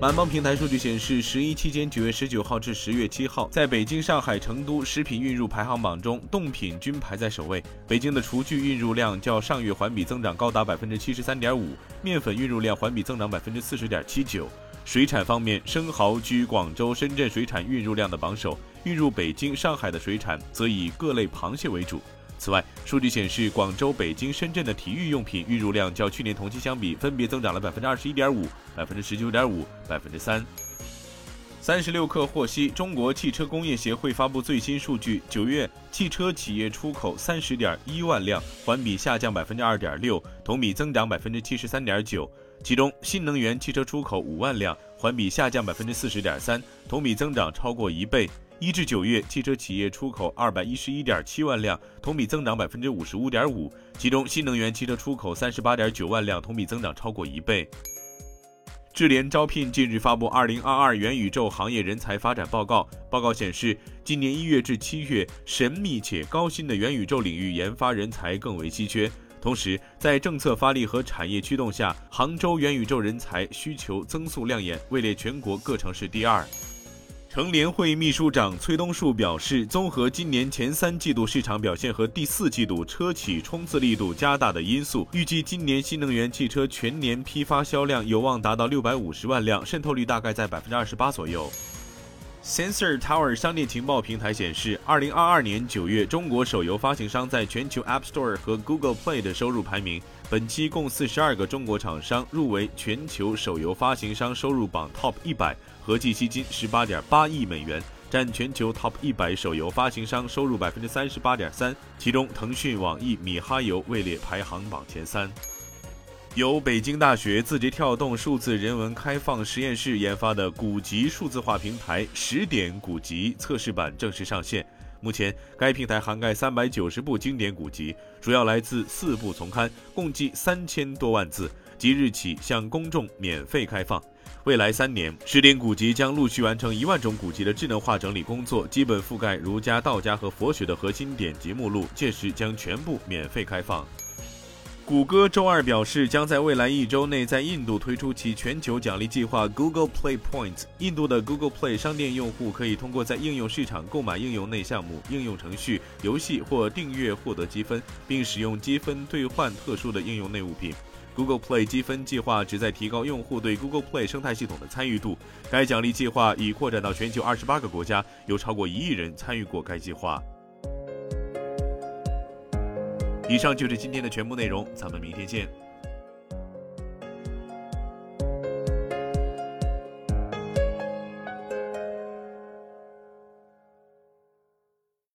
满帮平台数据显示，十一期间，九月十九号至十月七号，在北京、上海、成都食品运入排行榜中，冻品均排在首位。北京的厨具运入量较上月环比增长高达百分之七十三点五，面粉运入量环比增长百分之四十点七九。水产方面，生蚝居广州、深圳水产运入量的榜首，运入北京、上海的水产则以各类螃蟹为主。此外，数据显示，广州、北京、深圳的体育用品运入量较去年同期相比，分别增长了百分之二十一点五、百分之十九点五、百分之三。三十六氪获悉，中国汽车工业协会发布最新数据，九月汽车企业出口三十点一万辆，环比下降百分之二点六，同比增长百分之七十三点九。其中，新能源汽车出口五万辆，环比下降百分之四十点三，同比增长超过一倍。一至九月，汽车企业出口二百一十一点七万辆，同比增长百分之五十五点五。其中，新能源汽车出口三十八点九万辆，同比增长超过一倍。智联招聘近日发布《二零二二元宇宙行业人才发展报告》，报告显示，今年一月至七月，神秘且高薪的元宇宙领域研发人才更为稀缺。同时，在政策发力和产业驱动下，杭州元宇宙人才需求增速亮眼，位列全国各城市第二。乘联会秘书长崔东树表示，综合今年前三季度市场表现和第四季度车企冲刺力度加大的因素，预计今年新能源汽车全年批发销量有望达到六百五十万辆，渗透率大概在百分之二十八左右。Sensor Tower 商店情报平台显示，二零二二年九月，中国手游发行商在全球 App Store 和 Google Play 的收入排名。本期共四十二个中国厂商入围全球手游发行商收入榜 Top 一百，合计吸金十八点八亿美元，占全球 Top 一百手游发行商收入百分之三十八点三。其中，腾讯、网易、米哈游位列排行榜前三。由北京大学字节跳动数字人文开放实验室研发的古籍数字化平台“十点古籍”测试版正式上线。目前，该平台涵盖三百九十部经典古籍，主要来自四部丛刊，共计三千多万字。即日起向公众免费开放。未来三年，十点古籍将陆续完成一万种古籍的智能化整理工作，基本覆盖儒家、道家和佛学的核心典籍目录，届时将全部免费开放。谷歌周二表示，将在未来一周内在印度推出其全球奖励计划 Google Play Points。印度的 Google Play 商店用户可以通过在应用市场购买应用内项目、应用程序、游戏或订阅获得积分，并使用积分兑换特殊的应用内物品。Google Play 积分计划旨在提高用户对 Google Play 生态系统的参与度。该奖励计划已扩展到全球二十八个国家，有超过一亿人参与过该计划。以上就是今天的全部内容，咱们明天见。